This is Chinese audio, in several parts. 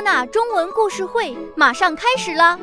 娜中文故事会马上开始了。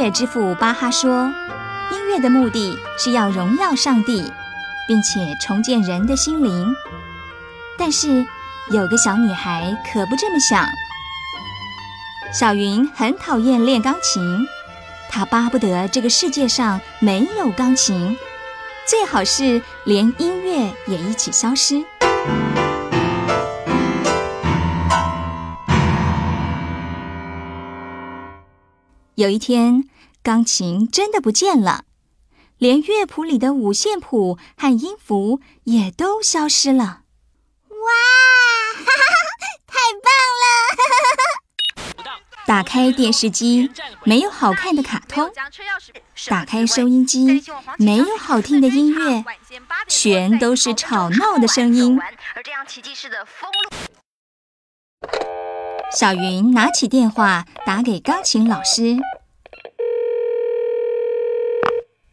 乐之父巴哈说：“音乐的目的是要荣耀上帝，并且重建人的心灵。”但是有个小女孩可不这么想。小云很讨厌练钢琴，她巴不得这个世界上没有钢琴，最好是连音乐也一起消失。有一天，钢琴真的不见了，连乐谱里的五线谱和音符也都消失了。哇，哈哈，太棒了！打开电视机，没有好看的卡通；打开收音机，没有好听的音乐，全都是吵闹的声音。小云拿起电话打给钢琴老师，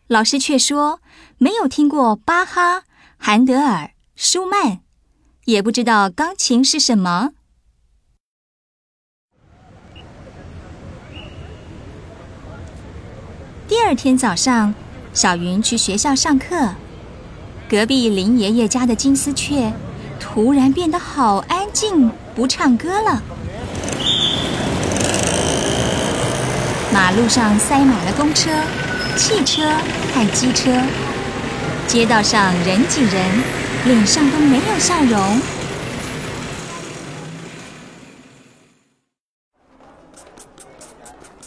老师却说没有听过巴哈、韩德尔、舒曼，也不知道钢琴是什么。第二天早上，小云去学校上课，隔壁林爷爷家的金丝雀突然变得好安静，不唱歌了。马路上塞满了公车、汽车和机车，街道上人挤人，脸上都没有笑容。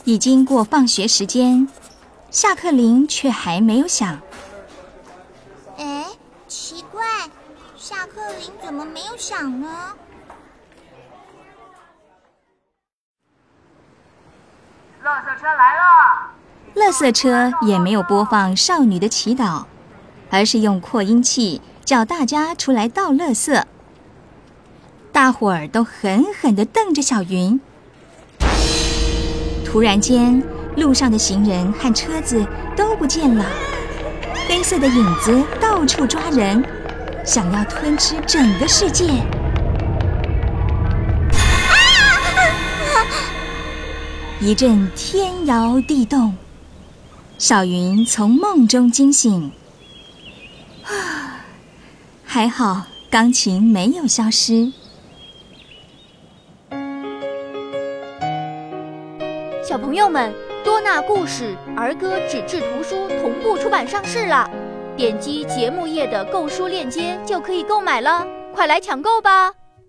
已经过放学时间，下课铃却还没有响。哎，奇怪，下课铃怎么没有响呢？垃圾车来了！垃圾车也没有播放少女的祈祷，而是用扩音器叫大家出来倒垃圾。大伙儿都狠狠地瞪着小云。突然间，路上的行人和车子都不见了，黑色的影子到处抓人，想要吞吃整个世界。一阵天摇地动，小云从梦中惊醒。啊，还好钢琴没有消失。小朋友们，多纳故事儿歌纸质图书同步出版上市了，点击节目页的购书链接就可以购买了，快来抢购吧！